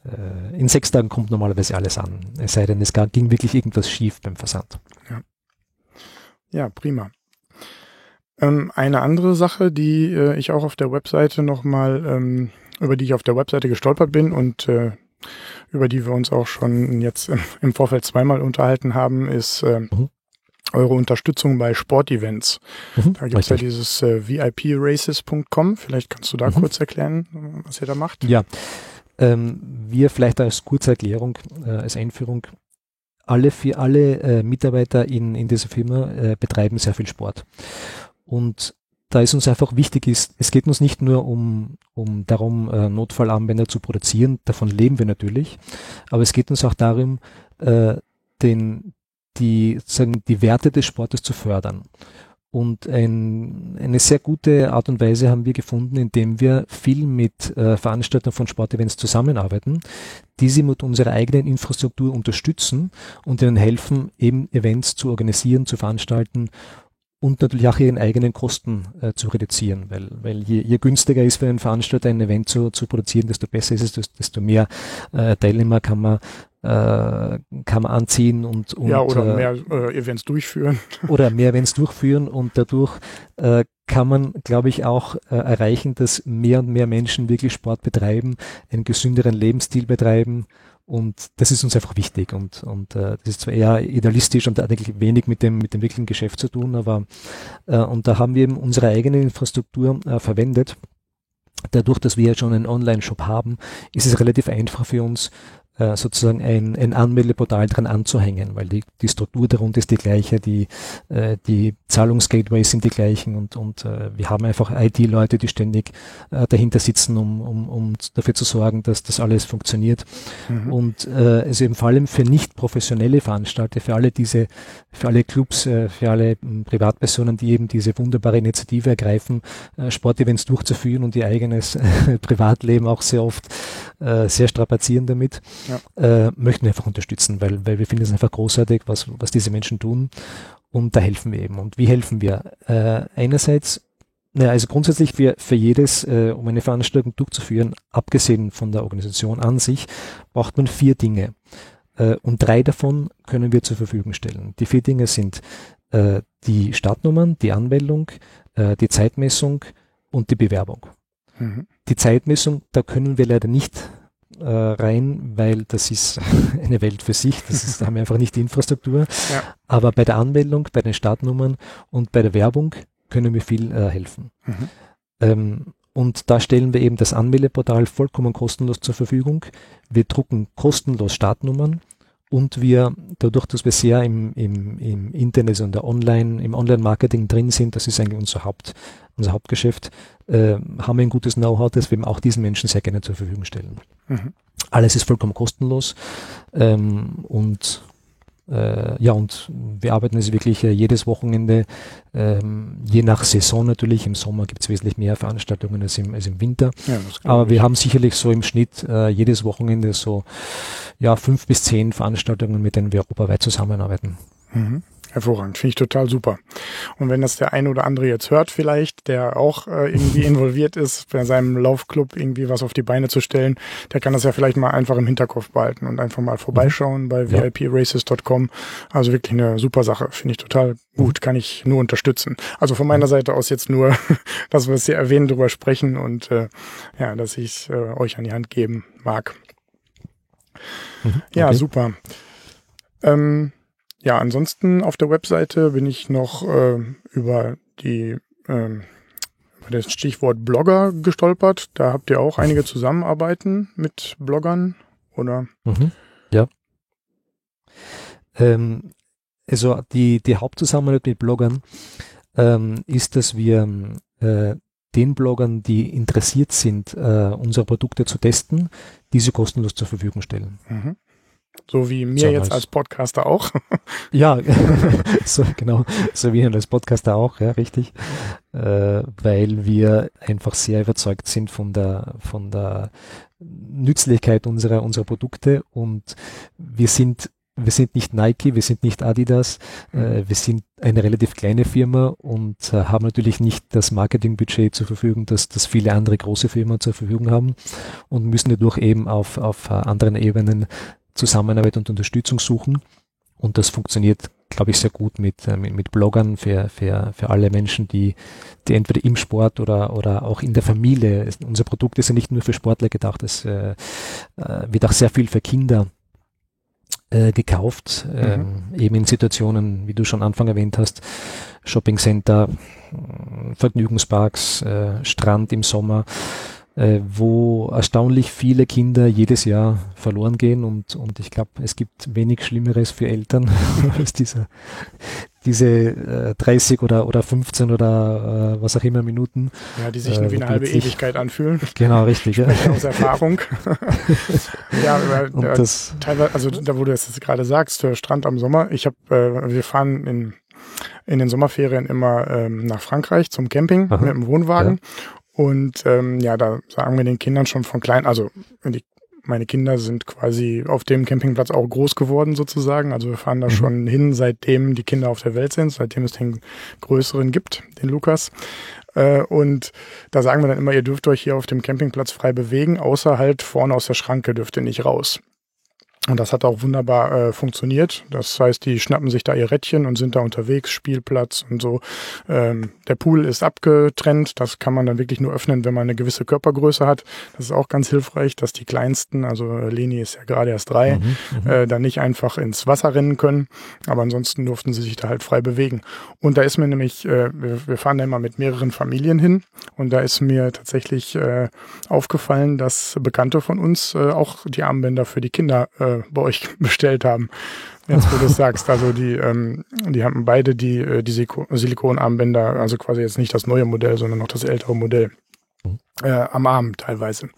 äh, in sechs Tagen kommt normalerweise alles an. Es sei denn, es ging wirklich irgendwas schief beim Versand. Ja, ja prima. Ähm, eine andere Sache, die äh, ich auch auf der Webseite nochmal, ähm, über die ich auf der Webseite gestolpert bin und äh, über die wir uns auch schon jetzt im, im Vorfeld zweimal unterhalten haben, ist ähm, mhm eure Unterstützung bei Sportevents. Mhm, da gibt es ja dieses äh, VIPraces.com. Vielleicht kannst du da mhm. kurz erklären, was ihr da macht. Ja, ähm, wir vielleicht als kurze Erklärung, äh, als Einführung. Alle, für alle äh, Mitarbeiter in, in dieser Firma äh, betreiben sehr viel Sport. Und da ist uns einfach wichtig ist, es geht uns nicht nur um, um darum, äh, Notfallarmbänder zu produzieren, davon leben wir natürlich, aber es geht uns auch darum, äh, den, die, sagen, die Werte des Sportes zu fördern. Und ein, eine sehr gute Art und Weise haben wir gefunden, indem wir viel mit äh, Veranstaltern von Sportevents zusammenarbeiten, die sie mit unserer eigenen Infrastruktur unterstützen und ihnen helfen, eben Events zu organisieren, zu veranstalten und natürlich auch ihren eigenen Kosten äh, zu reduzieren, weil, weil je, je günstiger ist für einen Veranstalter ein Event zu, zu produzieren, desto besser ist es, desto mehr äh, Teilnehmer kann man äh, kann man anziehen und, und ja oder äh, mehr äh, Events durchführen oder mehr Events durchführen und dadurch äh, kann man, glaube ich, auch äh, erreichen, dass mehr und mehr Menschen wirklich Sport betreiben, einen gesünderen Lebensstil betreiben und das ist uns einfach wichtig und, und äh, das ist zwar eher idealistisch und hat eigentlich wenig mit dem, mit dem wirklichen Geschäft zu tun, aber äh, und da haben wir eben unsere eigene Infrastruktur äh, verwendet. Dadurch, dass wir ja schon einen Online-Shop haben, ist es relativ einfach für uns, äh, sozusagen ein, ein Anmeldeportal dran anzuhängen, weil die, die Struktur darunter ist die gleiche, die, äh, die Zahlungsgateways sind die gleichen und, und äh, wir haben einfach IT-Leute, die ständig äh, dahinter sitzen, um, um, um dafür zu sorgen, dass das alles funktioniert. Mhm. Und äh, also eben vor allem für nicht professionelle Veranstalter, für alle diese, für alle Clubs, äh, für alle m, Privatpersonen, die eben diese wunderbare Initiative ergreifen, äh, Sportevents durchzuführen und ihr eigenes Privatleben auch sehr oft äh, sehr strapazieren damit ja. äh, möchten wir einfach unterstützen, weil, weil wir finden es einfach großartig, was, was diese Menschen tun und da helfen wir eben. Und wie helfen wir? Äh, einerseits naja, also grundsätzlich für, für jedes, äh, um eine Veranstaltung durchzuführen, abgesehen von der Organisation an sich, braucht man vier Dinge. Äh, und drei davon können wir zur Verfügung stellen. Die vier Dinge sind äh, die Startnummern, die Anmeldung, äh, die Zeitmessung und die Bewerbung. Mhm. Die Zeitmessung, da können wir leider nicht äh, rein, weil das ist eine Welt für sich. Das ist, da haben wir einfach nicht die Infrastruktur. Ja. Aber bei der Anmeldung, bei den Startnummern und bei der Werbung können wir viel äh, helfen. Mhm. Ähm, und da stellen wir eben das Anmeldeportal vollkommen kostenlos zur Verfügung. Wir drucken kostenlos Startnummern und wir, dadurch, dass wir sehr im, im, im Internet, in der Online, im Online-Marketing drin sind, das ist eigentlich unser Haupt, unser Hauptgeschäft, äh, haben wir ein gutes Know-how, das wir auch diesen Menschen sehr gerne zur Verfügung stellen. Mhm. Alles ist vollkommen kostenlos ähm, und ja, und wir arbeiten also wirklich äh, jedes Wochenende, ähm, je nach Saison natürlich. Im Sommer gibt es wesentlich mehr Veranstaltungen als im, als im Winter. Ja, Aber wir haben sicherlich so im Schnitt äh, jedes Wochenende so ja, fünf bis zehn Veranstaltungen, mit denen wir europaweit zusammenarbeiten. Mhm. Hervorragend, finde ich total super. Und wenn das der eine oder andere jetzt hört, vielleicht, der auch äh, irgendwie involviert ist, bei seinem Laufclub irgendwie was auf die Beine zu stellen, der kann das ja vielleicht mal einfach im Hinterkopf behalten und einfach mal vorbeischauen bei ja. vipraces.com. Also wirklich eine super Sache, finde ich total gut, kann ich nur unterstützen. Also von meiner Seite aus jetzt nur, dass wir es hier erwähnen, drüber sprechen und äh, ja, dass ich äh, euch an die Hand geben mag. Mhm, okay. Ja, super. Ähm, ja, ansonsten auf der Webseite bin ich noch äh, über die äh, über das Stichwort Blogger gestolpert. Da habt ihr auch einige Zusammenarbeiten mit Bloggern, oder? Mhm, ja. Ähm, also die, die Hauptzusammenarbeit mit Bloggern ähm, ist, dass wir äh, den Bloggern, die interessiert sind, äh, unsere Produkte zu testen, diese kostenlos zur Verfügung stellen. Mhm. So wie mir so jetzt als Podcaster auch. Ja, so, genau. So wie als Podcaster auch, ja, richtig. Äh, weil wir einfach sehr überzeugt sind von der, von der Nützlichkeit unserer, unserer Produkte und wir sind wir sind nicht Nike, wir sind nicht Adidas, äh, mhm. wir sind eine relativ kleine Firma und äh, haben natürlich nicht das Marketingbudget zur Verfügung, das, das viele andere große Firmen zur Verfügung haben und müssen dadurch eben auf, auf äh, anderen Ebenen Zusammenarbeit und Unterstützung suchen. Und das funktioniert, glaube ich, sehr gut mit, äh, mit, mit Bloggern für, für, für alle Menschen, die, die entweder im Sport oder, oder auch in der Familie, es, unser Produkt ist ja nicht nur für Sportler gedacht, es äh, äh wird auch sehr viel für Kinder äh, gekauft, äh, mhm. eben in Situationen, wie du schon Anfang erwähnt hast, Shoppingcenter, Vergnügungsparks, äh, Strand im Sommer, äh, wo erstaunlich viele Kinder jedes Jahr verloren gehen und, und ich glaube, es gibt wenig Schlimmeres für Eltern als dieser, diese äh, 30 oder, oder 15 oder äh, was auch immer Minuten. Ja, die sich äh, wie eine halbe Ewigkeit anfühlen. Genau, richtig. Ja. Aus Erfahrung. ja, aber, äh, das, teilweise, also da wo du das gerade sagst, der Strand am Sommer, ich habe, äh, wir fahren in in den Sommerferien immer ähm, nach Frankreich zum Camping Aha, mit dem Wohnwagen. Ja. Und ähm, ja, da sagen wir den Kindern schon von klein, also die, meine Kinder sind quasi auf dem Campingplatz auch groß geworden sozusagen. Also wir fahren da mhm. schon hin, seitdem die Kinder auf der Welt sind, seitdem es den größeren gibt, den Lukas. Äh, und da sagen wir dann immer, ihr dürft euch hier auf dem Campingplatz frei bewegen, außer halt vorne aus der Schranke dürft ihr nicht raus. Und das hat auch wunderbar äh, funktioniert. Das heißt, die schnappen sich da ihr Rädchen und sind da unterwegs, Spielplatz und so. Ähm, der Pool ist abgetrennt. Das kann man dann wirklich nur öffnen, wenn man eine gewisse Körpergröße hat. Das ist auch ganz hilfreich, dass die Kleinsten, also Leni ist ja gerade erst drei, mhm, mhm, äh, dann nicht einfach ins Wasser rennen können. Aber ansonsten durften sie sich da halt frei bewegen. Und da ist mir nämlich, äh, wir, wir fahren da immer mit mehreren Familien hin. Und da ist mir tatsächlich äh, aufgefallen, dass Bekannte von uns äh, auch die Armbänder für die Kinder äh, bei euch bestellt haben. Jetzt, wo du es sagst, also die, ähm, die haben beide die, äh, die Silikonarmbänder, also quasi jetzt nicht das neue Modell, sondern noch das ältere Modell äh, am Arm teilweise.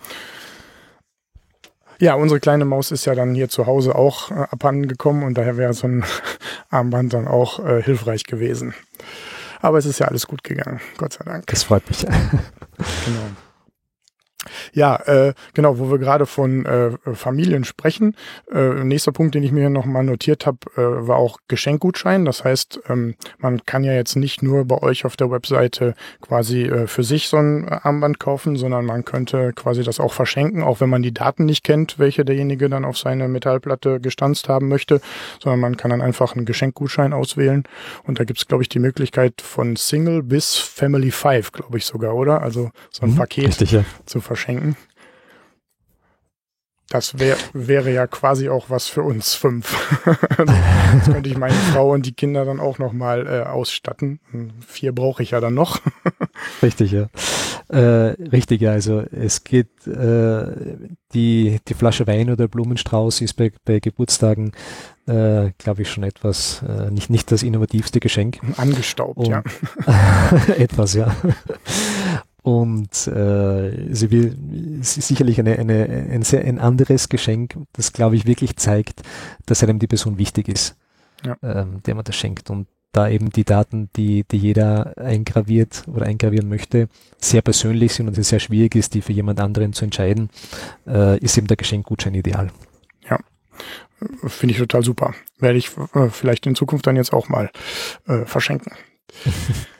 Ja, unsere kleine Maus ist ja dann hier zu Hause auch äh, abhanden gekommen und daher wäre so ein Armband dann auch äh, hilfreich gewesen. Aber es ist ja alles gut gegangen, Gott sei Dank. Das freut mich. genau. Ja, äh, genau, wo wir gerade von äh, Familien sprechen. Äh, nächster Punkt, den ich mir nochmal notiert habe, äh, war auch Geschenkgutschein. Das heißt, ähm, man kann ja jetzt nicht nur bei euch auf der Webseite quasi äh, für sich so ein Armband kaufen, sondern man könnte quasi das auch verschenken, auch wenn man die Daten nicht kennt, welche derjenige dann auf seine Metallplatte gestanzt haben möchte, sondern man kann dann einfach einen Geschenkgutschein auswählen. Und da gibt's glaube ich, die Möglichkeit von Single bis Family 5, glaube ich sogar, oder? Also so ein Mhm, Paket Richtig, ja. zu verschenken. Das wär, wäre ja quasi auch was für uns fünf. das könnte ich meine Frau und die Kinder dann auch nochmal äh, ausstatten. Hm, Vier brauche ich ja dann noch. Richtig, ja. Äh, richtig, ja. Also es geht, äh, die, die Flasche Wein oder Blumenstrauß ist bei, bei Geburtstagen, äh, glaube ich, schon etwas, äh, nicht, nicht das innovativste Geschenk. Angestaubt, Und- ja. etwas, ja. Und äh, sie will ist sicherlich eine, eine, ein, sehr, ein anderes Geschenk, das, glaube ich, wirklich zeigt, dass einem die Person wichtig ist, Ja. ähm, der man das schenkt. Und da eben die Daten, die, die jeder eingraviert oder eingravieren möchte, sehr persönlich sind und es sehr schwierig ist, die für jemand anderen zu entscheiden, äh, ist eben der Geschenkgutschein ideal. Finde ich total super. Werde ich äh, vielleicht in Zukunft dann jetzt auch mal äh, verschenken.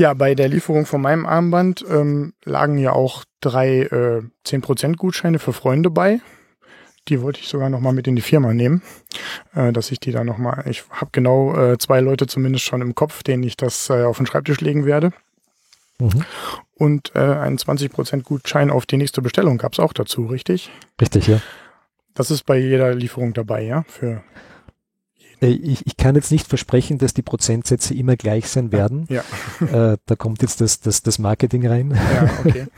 ja, bei der Lieferung von meinem Armband ähm, lagen ja auch drei äh, 10% Gutscheine für Freunde bei. Die wollte ich sogar nochmal mit in die Firma nehmen, äh, dass ich die dann nochmal, ich habe genau äh, zwei Leute zumindest schon im Kopf, denen ich das äh, auf den Schreibtisch legen werde. Mhm. Und äh, einen 20% Gutschein auf die nächste Bestellung gab es auch dazu, richtig? Richtig, ja. Das ist bei jeder Lieferung dabei, ja? Für Ich, ich kann jetzt nicht versprechen, dass die Prozentsätze immer gleich sein werden. ja, Äh, da kommt jetzt das, das, das Marketing rein. ja, okay.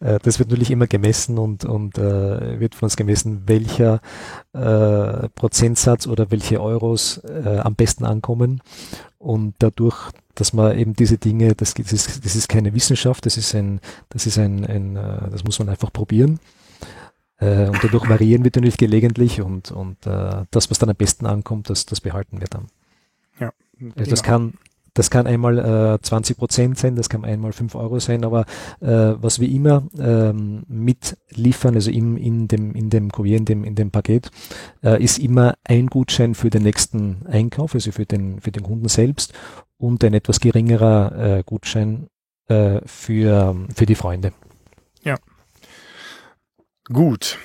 Äh, das wird natürlich immer gemessen und, und äh, wird von uns gemessen, welcher äh, Prozentsatz oder welche Euros äh, am besten ankommen. Und dadurch, dass man eben diese Dinge, das, das, ist, das ist keine Wissenschaft, das ist ein, das ist ein, ein äh, das muss man einfach probieren. Äh, und dadurch variieren wir natürlich gelegentlich und, und äh, das, was dann am besten ankommt, das, das behalten wir dann. Also das kann, das kann einmal äh, 20 Prozent sein, das kann einmal 5 Euro sein, aber äh, was wir immer ähm, mitliefern, also im, in dem, in dem Kurier, in dem, in dem Paket, äh, ist immer ein Gutschein für den nächsten Einkauf, also für den, für den Kunden selbst und ein etwas geringerer äh, Gutschein äh, für, für die Freunde. Gut.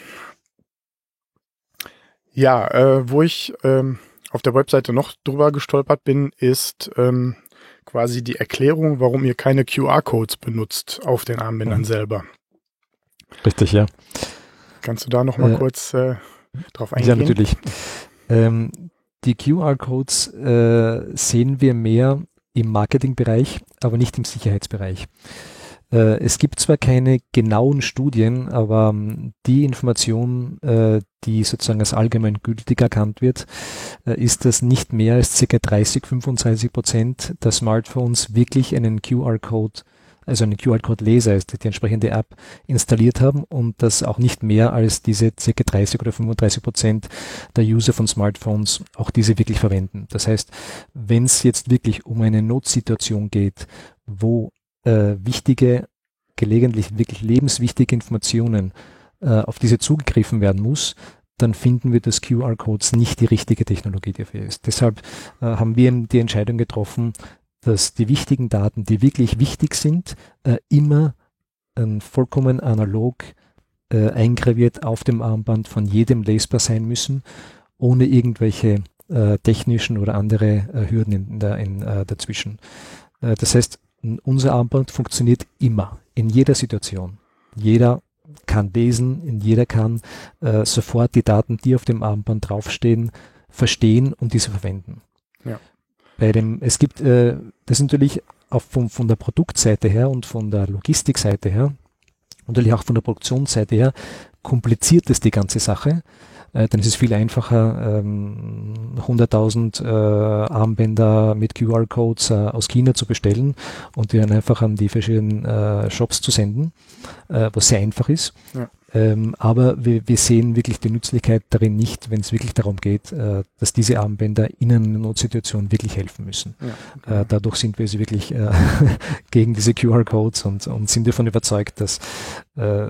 Ja, äh, wo ich ähm, auf der Webseite noch drüber gestolpert bin, ist ähm, quasi die Erklärung, warum ihr keine QR-Codes benutzt auf den Armbändern Mhm. selber. Richtig, ja. Kannst du da noch mal Äh, kurz äh, drauf Ja, eingehen? natürlich. Ähm, die QR-Codes äh, sehen wir mehr im Marketingbereich, aber nicht im Sicherheitsbereich. Äh, es gibt zwar keine genauen Studien, aber ähm, die Information, äh, die sozusagen als allgemein gültig erkannt wird, äh, ist, dass nicht mehr als ca. 30, 35 Prozent der Smartphones wirklich einen QR-Code, also einen QR-Code-Leser, also die entsprechende App, installiert haben und dass auch nicht mehr als diese ca. 30 oder 35 Prozent der User von Smartphones auch diese wirklich verwenden. Das heißt, wenn es jetzt wirklich um eine Notsituation geht, wo äh, wichtige, gelegentlich wirklich lebenswichtige Informationen äh, auf diese zugegriffen werden muss, dann finden wir, dass QR-Codes nicht die richtige Technologie dafür ist. Deshalb äh, haben wir die Entscheidung getroffen, dass die wichtigen Daten, die wirklich wichtig sind, äh, immer vollkommen analog äh, eingraviert auf dem Armband von jedem lesbar sein müssen, ohne irgendwelche äh, technischen oder andere Hürden in, in, äh, dazwischen. Das heißt, unser Armband funktioniert immer, in jeder Situation. Jeder kann lesen, jeder kann äh, sofort die Daten, die auf dem Armband draufstehen, verstehen und diese verwenden. Ja. Bei dem, es gibt, äh, das ist natürlich auch von, von der Produktseite her und von der Logistikseite her, und natürlich auch von der Produktionsseite her, kompliziert es die ganze Sache. Äh, dann ist es viel einfacher, ähm, 100.000 äh, Armbänder mit QR-Codes äh, aus China zu bestellen und die dann einfach an die verschiedenen Shops zu senden, was sehr einfach ist. Ja. Ähm, aber wir, wir sehen wirklich die Nützlichkeit darin nicht, wenn es wirklich darum geht, äh, dass diese Armbänder in einer Notsituation wirklich helfen müssen. Ja, okay. äh, dadurch sind wir also wirklich äh, gegen diese QR-Codes und, und sind davon überzeugt, dass, äh,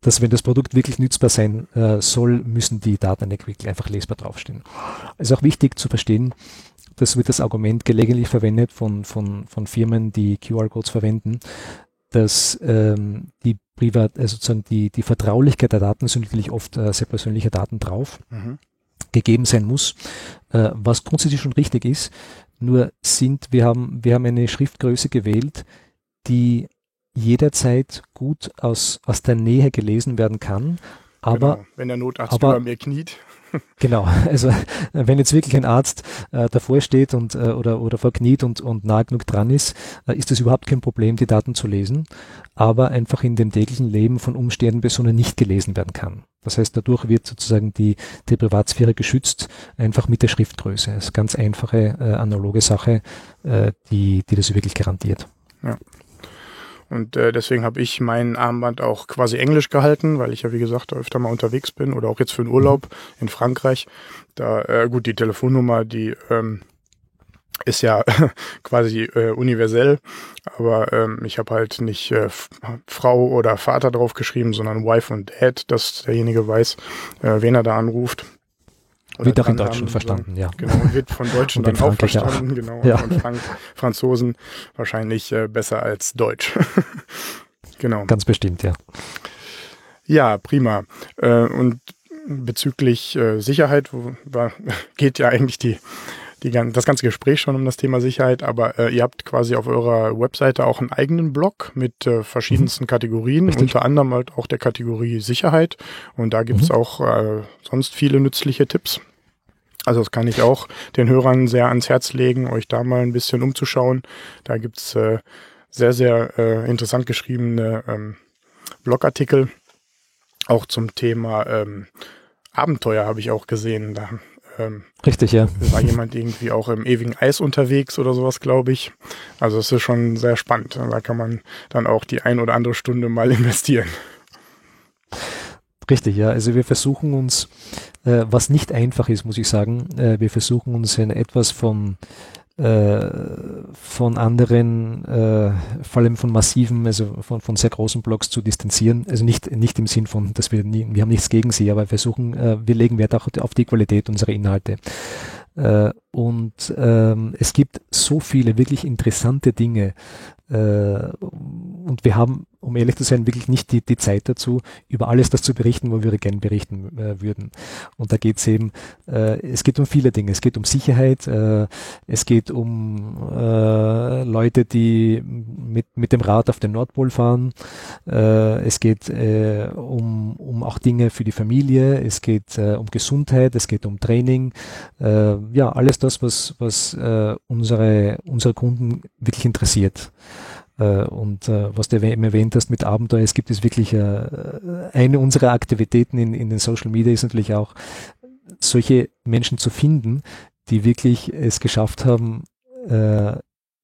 dass wenn das Produkt wirklich nützbar sein äh, soll, müssen die Daten wirklich einfach lesbar draufstehen. Es ist auch wichtig zu verstehen, das wird das Argument gelegentlich verwendet von, von, von Firmen, die QR-Codes verwenden, dass ähm, die Privat, also sozusagen die, die Vertraulichkeit der Daten sind natürlich oft äh, sehr persönliche Daten drauf, mhm. gegeben sein muss, äh, was grundsätzlich schon richtig ist. Nur sind, wir haben, wir haben eine Schriftgröße gewählt, die jederzeit gut aus, aus der Nähe gelesen werden kann. Aber, genau, wenn der Notarzt aber, über mir kniet. Genau, also wenn jetzt wirklich ein Arzt äh, davor steht und äh, oder oder verkniet und und nah genug dran ist, äh, ist es überhaupt kein Problem, die Daten zu lesen, aber einfach in dem täglichen Leben von umstehenden Personen nicht gelesen werden kann. Das heißt, dadurch wird sozusagen die, die Privatsphäre geschützt, einfach mit der Schriftgröße. Das ist ganz einfache äh, analoge Sache, äh, die, die das wirklich garantiert. Ja. Und äh, deswegen habe ich mein Armband auch quasi englisch gehalten, weil ich ja wie gesagt öfter mal unterwegs bin oder auch jetzt für einen Urlaub in Frankreich. Da äh, gut die Telefonnummer, die ähm, ist ja quasi äh, universell, aber ähm, ich habe halt nicht äh, Frau oder Vater drauf geschrieben, sondern Wife und Dad, dass derjenige weiß, äh, wen er da anruft. Wird auch in Deutschland verstanden, ja. Genau, wird von Deutschen dann auch verstanden, auch. genau. Ja. Und Frank Franzosen wahrscheinlich äh, besser als Deutsch. genau. Ganz bestimmt, ja. Ja, prima. Äh, und bezüglich äh, Sicherheit wo, war, geht ja eigentlich die, die, das ganze Gespräch schon um das Thema Sicherheit, aber äh, ihr habt quasi auf eurer Webseite auch einen eigenen Blog mit äh, verschiedensten mhm. Kategorien, Richtig. unter anderem halt auch der Kategorie Sicherheit. Und da gibt's mhm. auch äh, sonst viele nützliche Tipps. Also das kann ich auch den Hörern sehr ans Herz legen, euch da mal ein bisschen umzuschauen. Da gibt's äh, sehr, sehr äh, interessant geschriebene ähm, Blogartikel, auch zum Thema ähm, Abenteuer habe ich auch gesehen. Da ähm, Richtig, ja. War jemand irgendwie auch im ewigen Eis unterwegs oder sowas, glaube ich. Also es ist schon sehr spannend. Da kann man dann auch die ein oder andere Stunde mal investieren. Richtig, ja. Also wir versuchen uns, äh, was nicht einfach ist, muss ich sagen, äh, wir versuchen uns in etwas von äh, von anderen, äh, vor allem von massiven, also von, von sehr großen Blogs zu distanzieren. Also nicht, nicht im Sinn von, dass wir nie, wir haben nichts gegen sie, aber wir versuchen, äh, wir legen Wert auch auf die Qualität unserer Inhalte. Äh, und ähm, es gibt so viele wirklich interessante Dinge. Äh, und wir haben um ehrlich zu sein, wirklich nicht die, die Zeit dazu, über alles das zu berichten, wo wir gerne berichten äh, würden. Und da geht es eben, äh, es geht um viele Dinge. Es geht um Sicherheit, äh, es geht um äh, Leute, die mit, mit dem Rad auf den Nordpol fahren, äh, es geht äh, um, um auch Dinge für die Familie, es geht um Gesundheit, es geht um Training, ja, alles das, was, was unsere, unsere Kunden wirklich interessiert. Äh, und äh, was du eben erwähnt hast mit Abenteuer, es gibt es wirklich äh, eine unserer Aktivitäten in, in den Social Media ist natürlich auch, solche Menschen zu finden, die wirklich es geschafft haben,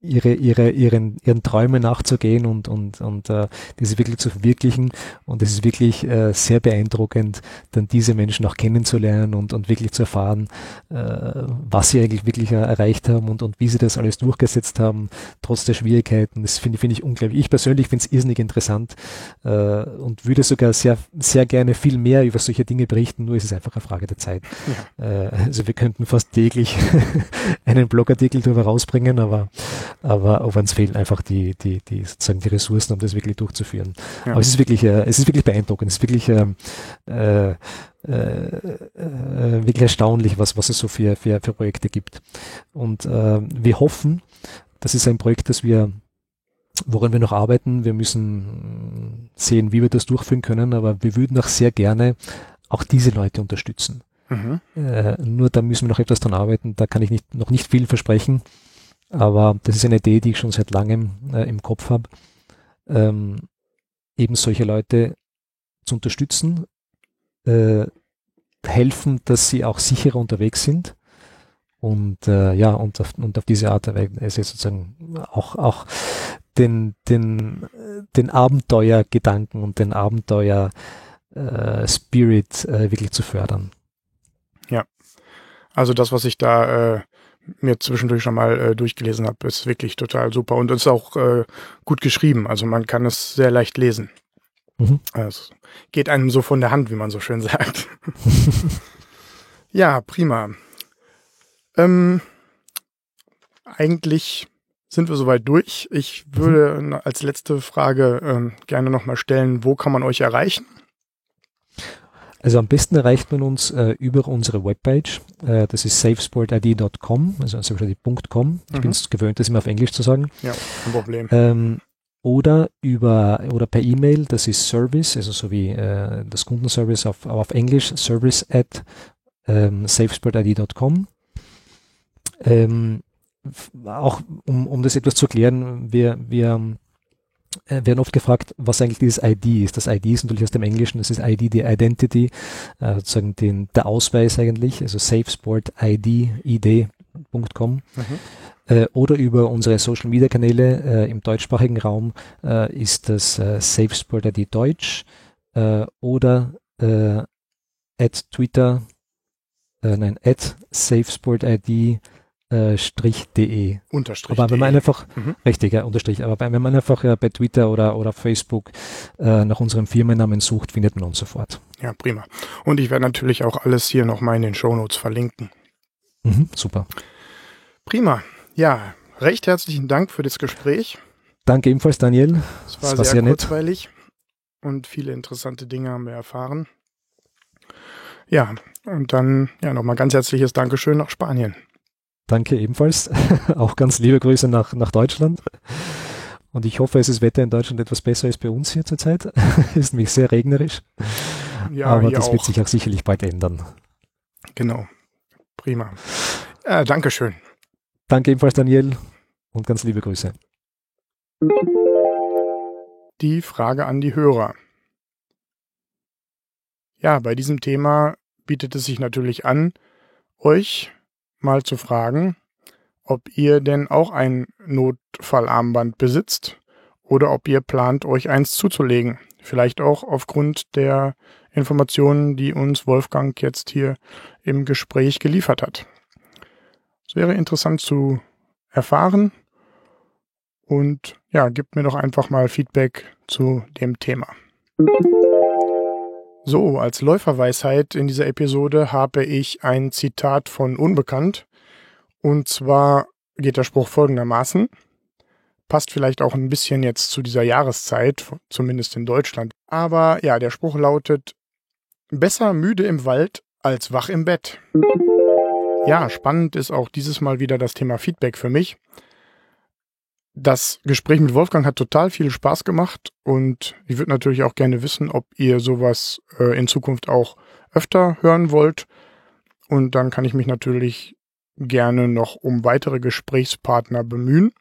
ihre, ihre, ihren, ihren Träumen nachzugehen und, und, und äh, diese wirklich zu verwirklichen. Und es ist wirklich äh, sehr beeindruckend, dann diese Menschen auch kennenzulernen und, und wirklich zu erfahren, äh, was sie eigentlich wirklich erreicht haben und, und wie sie das alles durchgesetzt haben, trotz der Schwierigkeiten. Das finde finde ich unglaublich. Ich persönlich finde es irrsinnig interessant äh, und würde sogar sehr, sehr gerne viel mehr über solche Dinge berichten, nur ist es einfach eine Frage der Zeit. Ja. Äh, also wir könnten fast täglich einen Blogartikel darüber rausbringen, aber aber auch uns fehlen einfach die, die, die, sozusagen die Ressourcen, um das wirklich durchzuführen. Ja. Aber es ist wirklich, äh, es ist wirklich beeindruckend, es ist wirklich, ähm, äh, äh, äh, wirklich erstaunlich, was, was es so für, für, für Projekte gibt. Und äh, wir hoffen, das ist ein Projekt, das wir woran wir noch arbeiten. Wir müssen sehen, wie wir das durchführen können, aber wir würden auch sehr gerne auch diese Leute unterstützen. Mhm. Äh, nur da müssen wir noch etwas dran arbeiten. Da kann ich nicht, noch nicht viel versprechen. Aber das ist eine Idee, die ich schon seit langem äh, im Kopf habe, ähm, eben solche Leute zu unterstützen, äh, helfen, dass sie auch sicherer unterwegs sind und äh, ja und auf, und auf diese Art und Weise sozusagen auch auch den den den Abenteuergedanken und den Abenteuer äh, äh, wirklich zu fördern. Ja, also das, was ich da äh, mir zwischendurch schon mal äh, durchgelesen habe, ist wirklich total super und ist auch äh, gut geschrieben. Also man kann es sehr leicht lesen. Mhm. Also geht einem so von der Hand, wie man so schön sagt. ja, prima. Ähm, eigentlich sind wir soweit durch. Ich würde mhm. als letzte Frage ähm, gerne nochmal stellen, wo kann man euch erreichen? Also am besten erreicht man uns äh, über unsere Webpage. Äh, das ist safesportid.com, also safesportid.com. Ich mhm. bin es gewöhnt, das immer auf Englisch zu sagen. Ja, kein Problem. Ähm, oder über oder per E-Mail, das ist Service, also so wie äh, das Kundenservice auf, auf Englisch, service at ähm, safesportid.com. Ähm, auch um, um das etwas zu klären, wir, wir äh, werden oft gefragt, was eigentlich dieses ID ist. Das ID ist natürlich aus dem Englischen, das ist ID, die Identity, äh, sozusagen den, der Ausweis eigentlich, also SafeSport-ID.com. Mhm. Äh, oder über unsere Social Media Kanäle äh, im deutschsprachigen Raum äh, ist das äh, SafeSport ID Deutsch oder at Twitter, nein, at SafeSport ID äh, .de. Unterstrich. Aber wenn man einfach, mhm. richtig, ja, Unterstrich, aber wenn man einfach ja, bei Twitter oder, oder Facebook äh, nach unserem Firmennamen sucht, findet man uns sofort. Ja, prima. Und ich werde natürlich auch alles hier nochmal in den Shownotes verlinken. Mhm, super. Prima. Ja, recht herzlichen Dank für das Gespräch. Danke ebenfalls, Daniel. Es war, war, sehr, sehr kurzweilig nett. und viele interessante Dinge haben wir erfahren. Ja, und dann ja nochmal ganz herzliches Dankeschön nach Spanien. Danke ebenfalls. Auch ganz liebe Grüße nach, nach Deutschland. Und ich hoffe, es ist Wetter in Deutschland etwas besser als bei uns hier zurzeit. ist nämlich sehr regnerisch. Ja, Aber das auch. wird sich auch sicherlich bald ändern. Genau. Prima. Äh, Dankeschön. Danke ebenfalls, Daniel. Und ganz liebe Grüße. Die Frage an die Hörer. Ja, bei diesem Thema bietet es sich natürlich an, euch mal zu fragen, ob ihr denn auch ein Notfallarmband besitzt oder ob ihr plant, euch eins zuzulegen. Vielleicht auch aufgrund der Informationen, die uns Wolfgang jetzt hier im Gespräch geliefert hat. Es wäre interessant zu erfahren und ja, gebt mir doch einfach mal Feedback zu dem Thema. So, als Läuferweisheit in dieser Episode habe ich ein Zitat von Unbekannt. Und zwar geht der Spruch folgendermaßen. Passt vielleicht auch ein bisschen jetzt zu dieser Jahreszeit, zumindest in Deutschland. Aber ja, der Spruch lautet, besser müde im Wald als wach im Bett. Ja, spannend ist auch dieses Mal wieder das Thema Feedback für mich. Das Gespräch mit Wolfgang hat total viel Spaß gemacht und ich würde natürlich auch gerne wissen, ob ihr sowas äh, in Zukunft auch öfter hören wollt. Und dann kann ich mich natürlich gerne noch um weitere Gesprächspartner bemühen.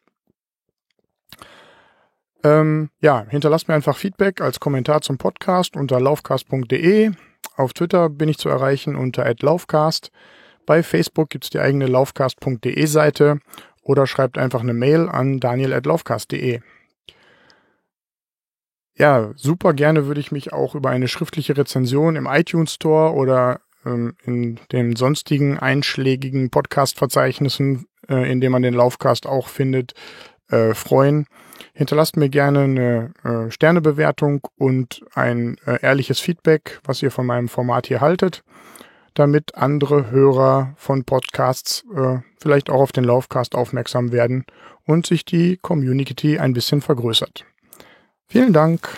Ähm, ja, hinterlasst mir einfach Feedback als Kommentar zum Podcast unter laufcast.de. Auf Twitter bin ich zu erreichen unter @laufcast. Bei Facebook gibt's die eigene laufcast.de Seite oder schreibt einfach eine Mail an daniel.laufcast.de. Ja, super gerne würde ich mich auch über eine schriftliche Rezension im iTunes Store oder ähm, in den sonstigen einschlägigen Podcast-Verzeichnissen, äh, in denen man den Laufcast auch findet, äh, freuen. Hinterlasst mir gerne eine äh, Sternebewertung und ein äh, ehrliches Feedback, was ihr von meinem Format hier haltet damit andere Hörer von Podcasts äh, vielleicht auch auf den Laufcast aufmerksam werden und sich die Community ein bisschen vergrößert. Vielen Dank.